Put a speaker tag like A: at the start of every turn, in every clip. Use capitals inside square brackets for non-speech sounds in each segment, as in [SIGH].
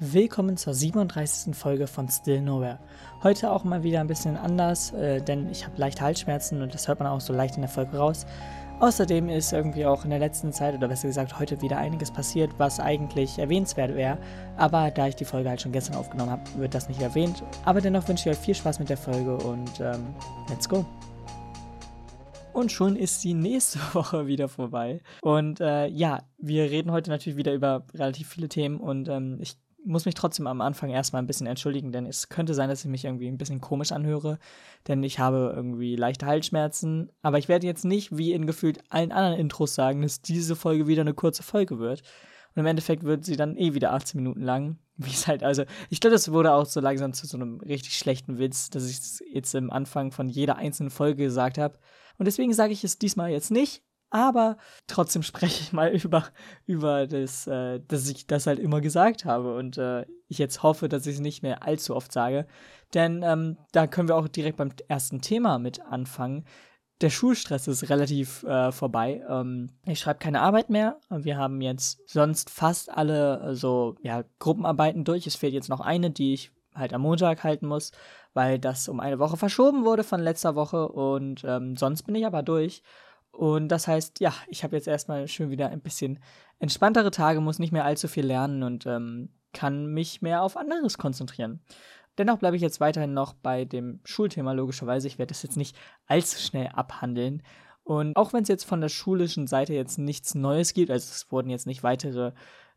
A: Willkommen zur 37. Folge von Still Nowhere. Heute auch mal wieder ein bisschen anders, äh, denn ich habe leicht Halsschmerzen und das hört man auch so leicht in der Folge raus. Außerdem ist irgendwie auch in der letzten Zeit, oder besser gesagt heute wieder einiges passiert, was eigentlich erwähnenswert wäre. Aber da ich die Folge halt schon gestern aufgenommen habe, wird das nicht erwähnt. Aber dennoch wünsche ich euch viel Spaß mit der Folge und ähm, let's go. Und schon ist die nächste [LAUGHS] Woche wieder vorbei. Und äh, ja, wir reden heute natürlich wieder über relativ viele Themen und ähm, ich muss mich trotzdem am Anfang erstmal ein bisschen entschuldigen, denn es könnte sein, dass ich mich irgendwie ein bisschen komisch anhöre, denn ich habe irgendwie leichte Halsschmerzen. Aber ich werde jetzt nicht wie in gefühlt allen anderen Intros sagen, dass diese Folge wieder eine kurze Folge wird. Und im Endeffekt wird sie dann eh wieder 18 Minuten lang. [LAUGHS] Wie es halt, also, ich glaube, das wurde auch so langsam zu so einem richtig schlechten Witz, dass ich es jetzt im Anfang von jeder einzelnen Folge gesagt habe. Und deswegen sage ich es diesmal jetzt nicht, aber trotzdem spreche ich mal [LAUGHS] über, über das, äh, dass ich das halt immer gesagt habe und äh, ich jetzt hoffe, dass ich es nicht mehr allzu oft sage. Denn ähm, da können wir auch direkt beim ersten Thema mit anfangen. Der Schulstress ist relativ äh, vorbei. Ähm, ich schreibe keine Arbeit mehr. Wir haben jetzt sonst fast alle äh, so ja, Gruppenarbeiten durch. Es fehlt jetzt noch eine, die ich halt am Montag halten muss, weil das um eine Woche verschoben wurde von letzter Woche und ähm, sonst bin ich aber durch. Und das heißt, ja, ich habe jetzt erstmal schön wieder ein bisschen entspanntere Tage, muss nicht mehr allzu viel lernen und ähm, kann mich mehr auf anderes konzentrieren. Dennoch bleibe ich jetzt weiterhin noch bei dem Schulthema, logischerweise. Ich werde das jetzt nicht allzu schnell abhandeln. Und auch wenn es jetzt von der schulischen Seite jetzt nichts Neues gibt, also es wurden jetzt nicht weitere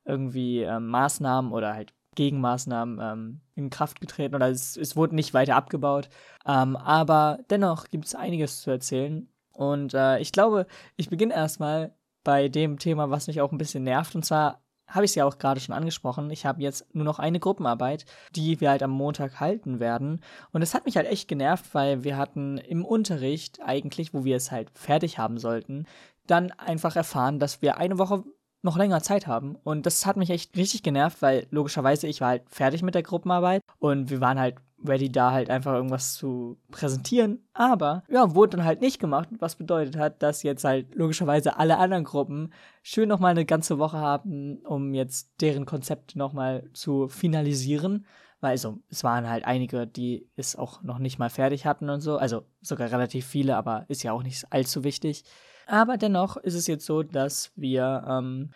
A: irgendwie äh, Maßnahmen oder halt Gegenmaßnahmen ähm, in Kraft getreten oder es, es wurde nicht weiter abgebaut. Ähm, aber dennoch gibt es einiges zu erzählen. Und äh, ich glaube, ich beginne erstmal bei dem Thema, was mich auch ein bisschen nervt. Und zwar habe ich es ja auch gerade schon angesprochen. Ich habe jetzt nur noch eine Gruppenarbeit, die wir halt am Montag halten werden. Und es hat mich halt echt genervt, weil wir hatten im Unterricht eigentlich, wo wir es halt fertig haben sollten, dann einfach erfahren, dass wir eine Woche noch länger Zeit haben. Und das hat mich echt richtig genervt, weil logischerweise ich war halt fertig mit der Gruppenarbeit und wir waren halt ready, da halt einfach irgendwas zu präsentieren. Aber ja, wurde dann halt nicht gemacht, was bedeutet hat, dass jetzt halt logischerweise alle anderen Gruppen schön nochmal eine ganze Woche haben, um jetzt deren Konzepte nochmal zu finalisieren. Weil also, es waren halt einige, die es auch noch nicht mal fertig hatten und so. Also sogar relativ viele, aber ist ja auch nicht allzu wichtig. Aber dennoch ist es jetzt so, dass wir ähm,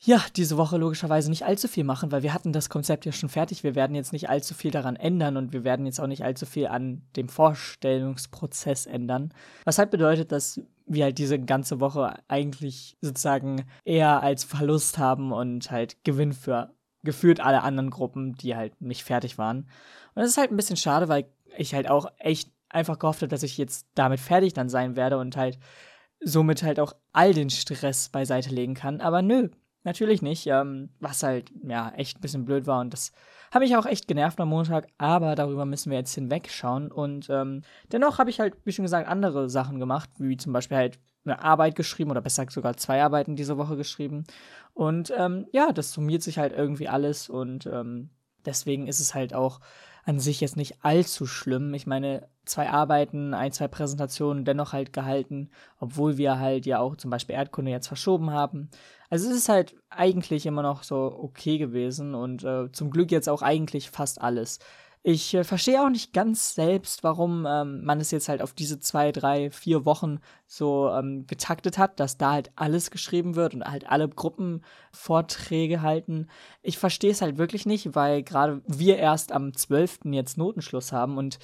A: ja, diese Woche logischerweise nicht allzu viel machen, weil wir hatten das Konzept ja schon fertig. Wir werden jetzt nicht allzu viel daran ändern und wir werden jetzt auch nicht allzu viel an dem Vorstellungsprozess ändern. Was halt bedeutet, dass wir halt diese ganze Woche eigentlich sozusagen eher als Verlust haben und halt Gewinn für geführt alle anderen Gruppen, die halt nicht fertig waren. Und das ist halt ein bisschen schade, weil ich halt auch echt einfach gehofft habe, dass ich jetzt damit fertig dann sein werde und halt somit halt auch all den Stress beiseite legen kann. Aber nö, natürlich nicht. Ähm, was halt, ja, echt ein bisschen blöd war. Und das hat mich auch echt genervt am Montag. Aber darüber müssen wir jetzt hinwegschauen. Und ähm, dennoch habe ich halt, wie schon gesagt, andere Sachen gemacht, wie zum Beispiel halt eine Arbeit geschrieben oder besser sogar zwei Arbeiten diese Woche geschrieben. Und ähm, ja, das summiert sich halt irgendwie alles und ähm, deswegen ist es halt auch an sich jetzt nicht allzu schlimm. Ich meine, zwei Arbeiten, ein, zwei Präsentationen dennoch halt gehalten, obwohl wir halt ja auch zum Beispiel Erdkunde jetzt verschoben haben. Also es ist halt eigentlich immer noch so okay gewesen und äh, zum Glück jetzt auch eigentlich fast alles. Ich äh, verstehe auch nicht ganz selbst, warum ähm, man es jetzt halt auf diese zwei, drei, vier Wochen so ähm, getaktet hat, dass da halt alles geschrieben wird und halt alle Gruppenvorträge halten. Ich verstehe es halt wirklich nicht, weil gerade wir erst am 12. jetzt Notenschluss haben und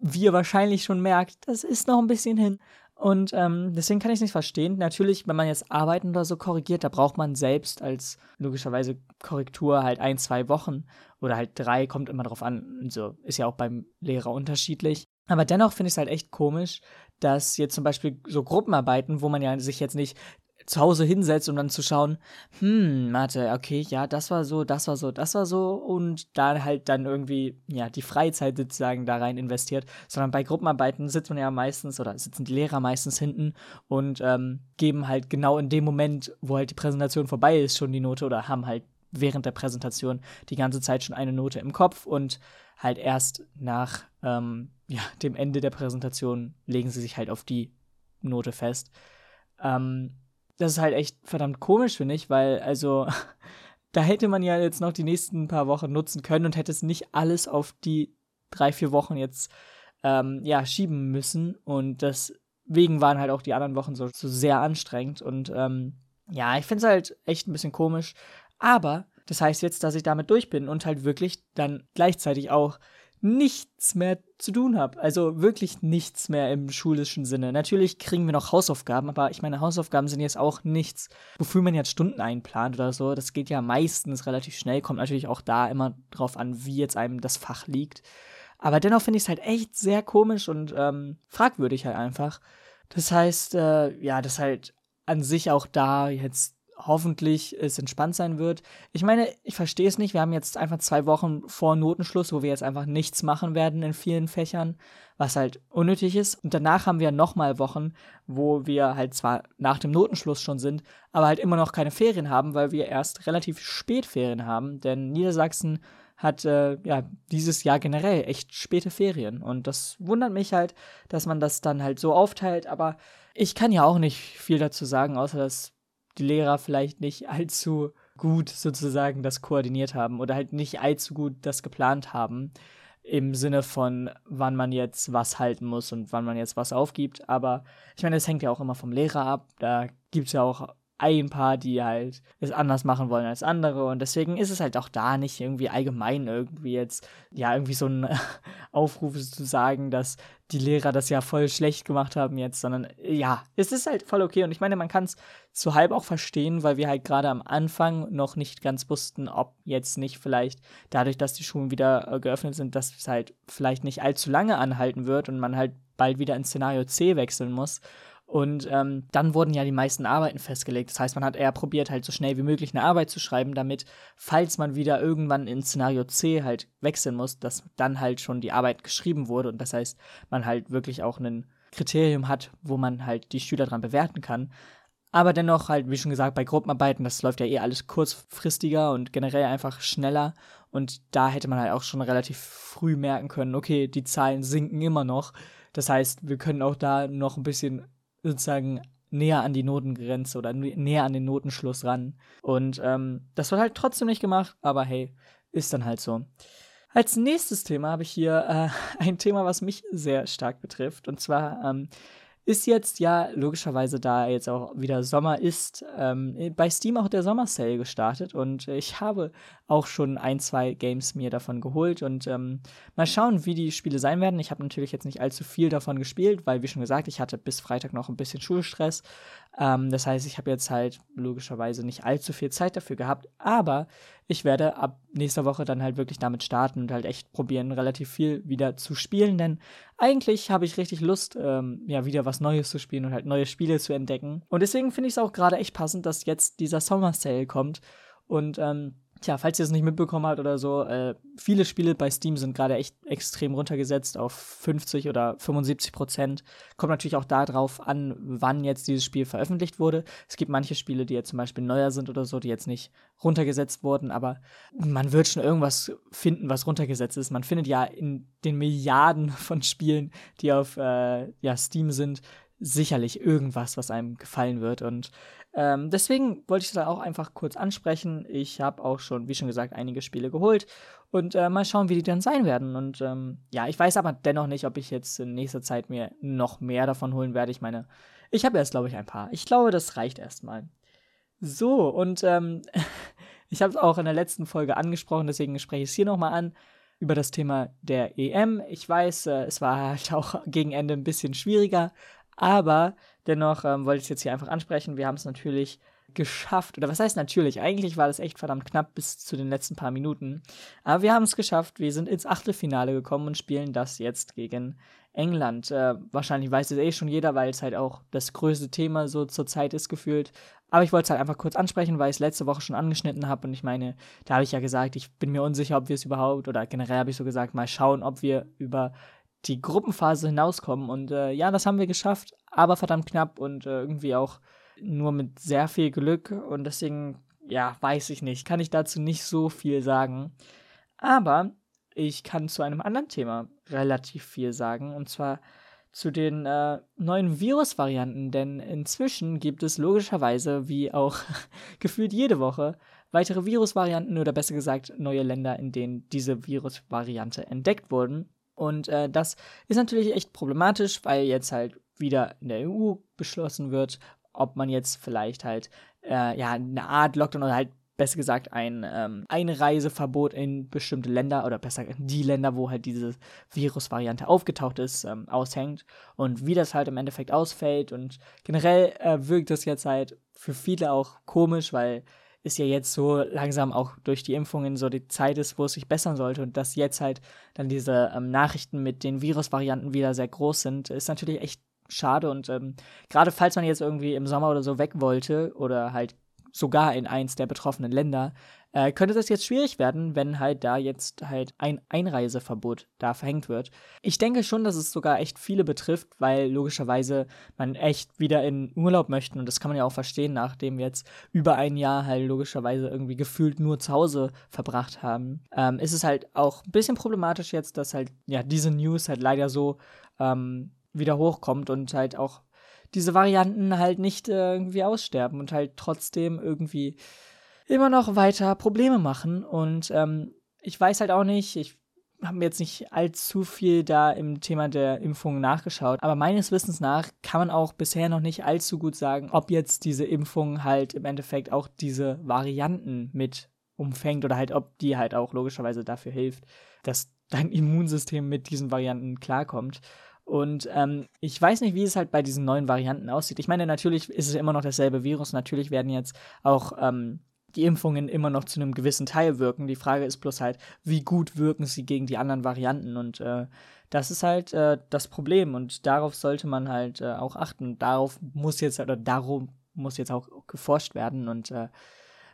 A: wir wahrscheinlich schon merkt, das ist noch ein bisschen hin. Und ähm, deswegen kann ich es nicht verstehen. Natürlich, wenn man jetzt Arbeiten oder so korrigiert, da braucht man selbst als logischerweise Korrektur halt ein, zwei Wochen oder halt drei, kommt immer drauf an. So ist ja auch beim Lehrer unterschiedlich. Aber dennoch finde ich es halt echt komisch, dass jetzt zum Beispiel so Gruppenarbeiten, wo man ja sich jetzt nicht zu Hause hinsetzt, um dann zu schauen, hm, Mathe, okay, ja, das war so, das war so, das war so und da halt dann irgendwie, ja, die Freizeit sozusagen da rein investiert, sondern bei Gruppenarbeiten sitzt man ja meistens oder sitzen die Lehrer meistens hinten und ähm, geben halt genau in dem Moment, wo halt die Präsentation vorbei ist, schon die Note oder haben halt während der Präsentation die ganze Zeit schon eine Note im Kopf und halt erst nach ähm, ja, dem Ende der Präsentation legen sie sich halt auf die Note fest. Ähm, das ist halt echt verdammt komisch, finde ich, weil, also, [LAUGHS] da hätte man ja jetzt noch die nächsten paar Wochen nutzen können und hätte es nicht alles auf die drei, vier Wochen jetzt ähm, ja, schieben müssen. Und deswegen waren halt auch die anderen Wochen so, so sehr anstrengend. Und ähm, ja, ich finde es halt echt ein bisschen komisch. Aber das heißt jetzt, dass ich damit durch bin und halt wirklich dann gleichzeitig auch nichts mehr zu tun habe. Also wirklich nichts mehr im schulischen Sinne. Natürlich kriegen wir noch Hausaufgaben, aber ich meine, Hausaufgaben sind jetzt auch nichts, wofür man jetzt Stunden einplant oder so. Das geht ja meistens relativ schnell, kommt natürlich auch da immer drauf an, wie jetzt einem das Fach liegt. Aber dennoch finde ich es halt echt sehr komisch und ähm, fragwürdig halt einfach. Das heißt, äh, ja, dass halt an sich auch da jetzt hoffentlich es entspannt sein wird. Ich meine, ich verstehe es nicht. Wir haben jetzt einfach zwei Wochen vor Notenschluss, wo wir jetzt einfach nichts machen werden in vielen Fächern, was halt unnötig ist. Und danach haben wir nochmal Wochen, wo wir halt zwar nach dem Notenschluss schon sind, aber halt immer noch keine Ferien haben, weil wir erst relativ spät Ferien haben. Denn Niedersachsen hat äh, ja dieses Jahr generell echt späte Ferien. Und das wundert mich halt, dass man das dann halt so aufteilt. Aber ich kann ja auch nicht viel dazu sagen, außer dass die Lehrer vielleicht nicht [LAUGHS] allzu gut sozusagen das koordiniert haben oder halt nicht allzu gut das geplant haben im Sinne von, wann man jetzt was halten muss und wann man jetzt was aufgibt. Aber ich meine, es hängt ja auch immer vom Lehrer ab. Da gibt es ja auch ein paar, die halt es anders machen wollen als andere. Und deswegen ist es halt auch da nicht irgendwie allgemein irgendwie jetzt, ja, irgendwie so ein [LAUGHS] Aufruf zu sagen, dass die Lehrer das ja voll schlecht gemacht haben jetzt, sondern ja, es ist halt voll okay. Und ich meine, man kann es zu halb auch verstehen, weil wir halt gerade am Anfang noch nicht ganz wussten, ob jetzt nicht vielleicht dadurch, dass die Schulen wieder äh, geöffnet sind, dass es halt vielleicht nicht allzu lange anhalten wird und man halt bald wieder ins Szenario C wechseln muss. Und ähm, dann wurden ja die meisten Arbeiten festgelegt. Das heißt, man hat eher probiert, halt so schnell wie möglich eine Arbeit zu schreiben, damit, falls man wieder irgendwann in Szenario C halt wechseln muss, dass dann halt schon die Arbeit geschrieben wurde. Und das heißt, man halt wirklich auch ein Kriterium hat, wo man halt die Schüler dran bewerten kann. Aber dennoch halt, wie schon gesagt, bei Gruppenarbeiten, das läuft ja eh alles kurzfristiger und generell einfach schneller. Und da hätte man halt auch schon relativ früh merken können, okay, die Zahlen sinken immer noch. Das heißt, wir können auch da noch ein bisschen sozusagen näher an die Notengrenze oder näher an den Notenschluss ran. Und ähm, das wird halt trotzdem nicht gemacht, aber hey, ist dann halt so. Als nächstes Thema habe ich hier äh, [LAUGHS] ein Thema, was mich sehr stark betrifft. Und zwar ähm, ist jetzt ja logischerweise, da jetzt auch wieder Sommer ist, ähm, bei Steam auch der Sommer-Sale gestartet und ich habe auch schon ein, zwei Games mir davon geholt und ähm, mal schauen, wie die Spiele sein werden. Ich habe natürlich jetzt nicht allzu viel davon gespielt, weil, wie schon gesagt, ich hatte bis Freitag noch ein bisschen Schulstress. Ähm, das heißt, ich habe jetzt halt logischerweise nicht allzu viel Zeit dafür gehabt, aber ich werde ab nächster Woche dann halt wirklich damit starten und halt echt probieren, relativ viel wieder zu spielen, denn eigentlich habe ich richtig Lust, ähm, ja, wieder was Neues zu spielen und halt neue Spiele zu entdecken. Und deswegen finde ich es auch gerade echt passend, dass jetzt dieser Sommer Sale kommt und ähm, Tja, falls ihr es nicht mitbekommen habt oder so, äh, viele Spiele bei Steam sind gerade echt extrem runtergesetzt auf 50 oder 75 Prozent. Kommt natürlich auch darauf an, wann jetzt dieses Spiel veröffentlicht wurde. Es gibt manche Spiele, die jetzt zum Beispiel neuer sind oder so, die jetzt nicht runtergesetzt wurden, aber man wird schon irgendwas finden, was runtergesetzt ist. Man findet ja in den Milliarden [LAUGHS] von Spielen, die auf äh, ja, Steam sind, sicherlich irgendwas, was einem gefallen wird. Und ähm, deswegen wollte ich das auch einfach kurz ansprechen. Ich habe auch schon, wie schon gesagt, einige Spiele geholt und äh, mal schauen, wie die dann sein werden. Und ähm, ja, ich weiß aber dennoch nicht, ob ich jetzt in nächster Zeit mir noch mehr davon holen werde. Ich meine, ich habe erst, glaube ich, ein paar. Ich glaube, das reicht erstmal. So, und ähm, [LAUGHS] ich habe es auch in der letzten Folge angesprochen, deswegen spreche ich es hier nochmal an über das Thema der EM. Ich weiß, äh, es war halt [LAUGHS] auch gegen Ende ein bisschen schwieriger, aber dennoch ähm, wollte ich es jetzt hier einfach ansprechen. Wir haben es natürlich geschafft. Oder was heißt natürlich? Eigentlich war das echt verdammt knapp bis zu den letzten paar Minuten. Aber wir haben es geschafft. Wir sind ins Achtelfinale gekommen und spielen das jetzt gegen England. Äh, wahrscheinlich weiß es eh schon jeder, weil es halt auch das größte Thema so zur Zeit ist gefühlt. Aber ich wollte es halt einfach kurz ansprechen, weil ich es letzte Woche schon angeschnitten habe. Und ich meine, da habe ich ja gesagt, ich bin mir unsicher, ob wir es überhaupt, oder generell habe ich so gesagt, mal schauen, ob wir über die Gruppenphase hinauskommen. Und äh, ja, das haben wir geschafft, aber verdammt knapp und äh, irgendwie auch nur mit sehr viel Glück. Und deswegen, ja, weiß ich nicht, kann ich dazu nicht so viel sagen. Aber ich kann zu einem anderen Thema relativ viel sagen. Und zwar zu den äh, neuen Virusvarianten. Denn inzwischen gibt es logischerweise, wie auch [LAUGHS] gefühlt jede Woche, weitere Virusvarianten oder besser gesagt neue Länder, in denen diese Virusvariante entdeckt wurden. Und äh, das ist natürlich echt problematisch, weil jetzt halt wieder in der EU beschlossen wird, ob man jetzt vielleicht halt äh, ja eine Art Lockdown oder halt besser gesagt ein ähm, Einreiseverbot in bestimmte Länder oder besser die Länder, wo halt diese Virusvariante aufgetaucht ist, ähm, aushängt. Und wie das halt im Endeffekt ausfällt und generell äh, wirkt das jetzt halt für viele auch komisch, weil es ja jetzt so langsam auch durch die Impfungen so die Zeit ist, wo es sich bessern sollte und dass jetzt halt dann diese ähm, Nachrichten mit den Virusvarianten wieder sehr groß sind, ist natürlich echt schade und ähm, gerade falls man jetzt irgendwie im Sommer oder so weg wollte oder halt sogar in eins der betroffenen Länder, äh, könnte das jetzt schwierig werden, wenn halt da jetzt halt ein Einreiseverbot da verhängt wird. Ich denke schon, dass es sogar echt viele betrifft, weil logischerweise man echt wieder in Urlaub möchten und das kann man ja auch verstehen, nachdem wir jetzt über ein Jahr halt logischerweise irgendwie gefühlt nur zu Hause verbracht haben. Ähm, ist es halt auch ein bisschen problematisch jetzt, dass halt ja diese News halt leider so ähm, wieder hochkommt und halt auch diese Varianten halt nicht äh, irgendwie aussterben und halt trotzdem irgendwie immer noch weiter Probleme machen. Und ähm, ich weiß halt auch nicht, ich habe mir jetzt nicht allzu viel da im Thema der Impfung nachgeschaut, aber meines Wissens nach kann man auch bisher noch nicht allzu gut sagen, ob jetzt diese Impfung halt im Endeffekt auch diese Varianten mit umfängt oder halt ob die halt auch logischerweise dafür hilft, dass dein Immunsystem mit diesen Varianten klarkommt. Und ähm, ich weiß nicht, wie es halt bei diesen neuen Varianten aussieht. Ich meine, natürlich ist es immer noch dasselbe Virus. Natürlich werden jetzt auch ähm, die Impfungen immer noch zu einem gewissen Teil wirken. Die Frage ist bloß halt, wie gut wirken sie gegen die anderen Varianten. Und äh, das ist halt äh, das Problem. Und darauf sollte man halt äh, auch achten. Darauf muss jetzt, oder darum muss jetzt auch geforscht werden. Und äh,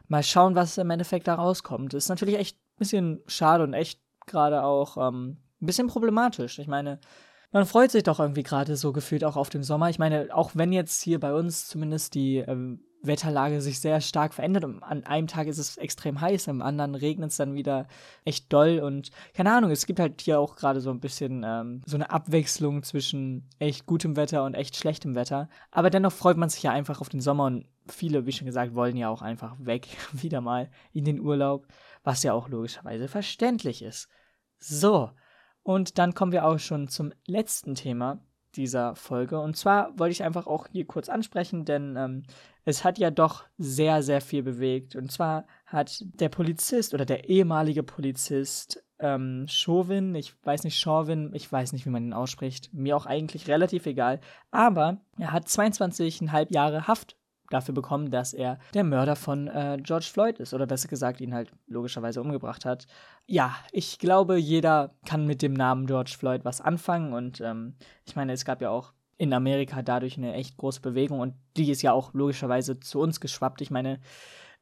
A: mal schauen, was im Endeffekt da rauskommt. Ist natürlich echt ein bisschen schade und echt gerade auch ähm, ein bisschen problematisch. Ich meine, man freut sich doch irgendwie gerade so gefühlt auch auf den Sommer. Ich meine, auch wenn jetzt hier bei uns zumindest die ähm, Wetterlage sich sehr stark verändert. Und an einem Tag ist es extrem heiß, am anderen regnet es dann wieder echt doll. Und keine Ahnung, es gibt halt hier auch gerade so ein bisschen ähm, so eine Abwechslung zwischen echt gutem Wetter und echt schlechtem Wetter. Aber dennoch freut man sich ja einfach auf den Sommer und viele, wie schon gesagt, wollen ja auch einfach weg, [LAUGHS] wieder mal in den Urlaub, was ja auch logischerweise verständlich ist. So, und dann kommen wir auch schon zum letzten Thema dieser Folge. Und zwar wollte ich einfach auch hier kurz ansprechen, denn ähm, es hat ja doch sehr, sehr viel bewegt. Und zwar hat der Polizist oder der ehemalige Polizist ähm, Chauvin, ich weiß nicht, Chauvin, ich weiß nicht, wie man ihn ausspricht, mir auch eigentlich relativ egal, aber er hat 22,5 Jahre Haft dafür bekommen, dass er der Mörder von äh, George Floyd ist oder besser gesagt ihn halt logischerweise umgebracht hat. Ja, ich glaube, jeder kann mit dem Namen George Floyd was anfangen und ähm, ich meine, es gab ja auch in Amerika dadurch eine echt große Bewegung und die ist ja auch logischerweise zu uns geschwappt. Ich meine,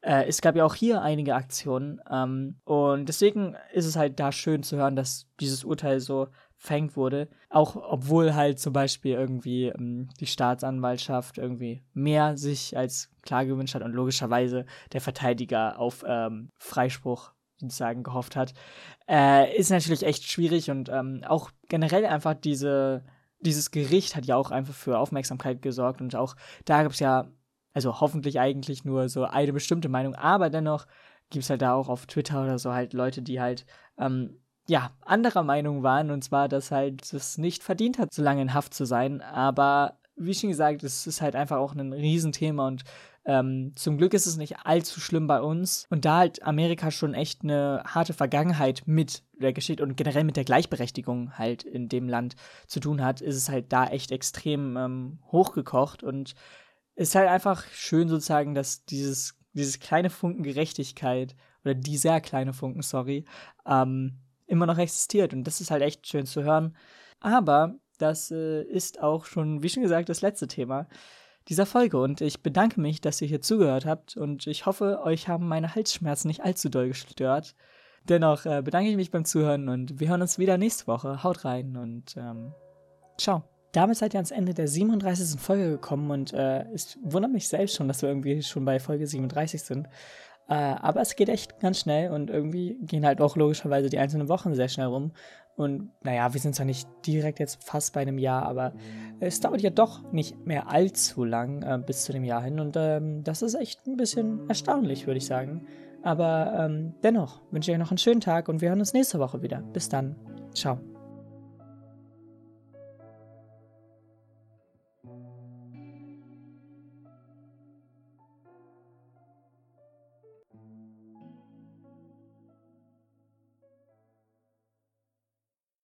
A: äh, es gab ja auch hier einige Aktionen ähm, und deswegen ist es halt da schön zu hören, dass dieses Urteil so verhängt wurde. Auch obwohl halt zum Beispiel irgendwie ähm, die Staatsanwaltschaft irgendwie mehr sich als klar gewünscht hat und logischerweise der Verteidiger auf ähm, Freispruch sozusagen gehofft hat, äh, ist natürlich echt schwierig und ähm, auch generell einfach diese, dieses Gericht hat ja auch einfach für Aufmerksamkeit gesorgt und auch da gibt es ja, also hoffentlich eigentlich nur so eine bestimmte Meinung, aber dennoch gibt es halt da auch auf Twitter oder so halt Leute, die halt ähm, ja, anderer Meinung waren, und zwar, dass halt es nicht verdient hat, so lange in Haft zu sein. Aber wie schon gesagt, es ist halt einfach auch ein Riesenthema und ähm, zum Glück ist es nicht allzu schlimm bei uns. Und da halt Amerika schon echt eine harte Vergangenheit mit der Geschichte und generell mit der Gleichberechtigung halt in dem Land zu tun hat, ist es halt da echt extrem ähm, hochgekocht und ist halt einfach schön sozusagen, dass dieses, dieses kleine Funken Gerechtigkeit oder dieser kleine Funken, sorry, ähm, immer noch existiert. Und das ist halt echt schön zu hören. Aber das äh, ist auch schon, wie schon gesagt, das letzte Thema dieser Folge. Und ich bedanke mich, dass ihr hier zugehört habt. Und ich hoffe, euch haben meine Halsschmerzen nicht allzu doll gestört. Dennoch äh, bedanke ich mich beim Zuhören und wir hören uns wieder nächste Woche. Haut rein und ähm, ciao. Damit seid ihr ans Ende der 37. Folge gekommen und äh, es wundert mich selbst schon, dass wir irgendwie schon bei Folge 37 sind. Äh, aber es geht echt ganz schnell und irgendwie gehen halt auch logischerweise die einzelnen Wochen sehr schnell rum. Und naja, wir sind zwar nicht direkt jetzt fast bei einem Jahr, aber es dauert ja doch nicht mehr allzu lang äh, bis zu dem Jahr hin. Und ähm, das ist echt ein bisschen erstaunlich, würde ich sagen. Aber ähm, dennoch wünsche ich euch noch einen schönen Tag und wir hören uns nächste Woche wieder. Bis dann. Ciao.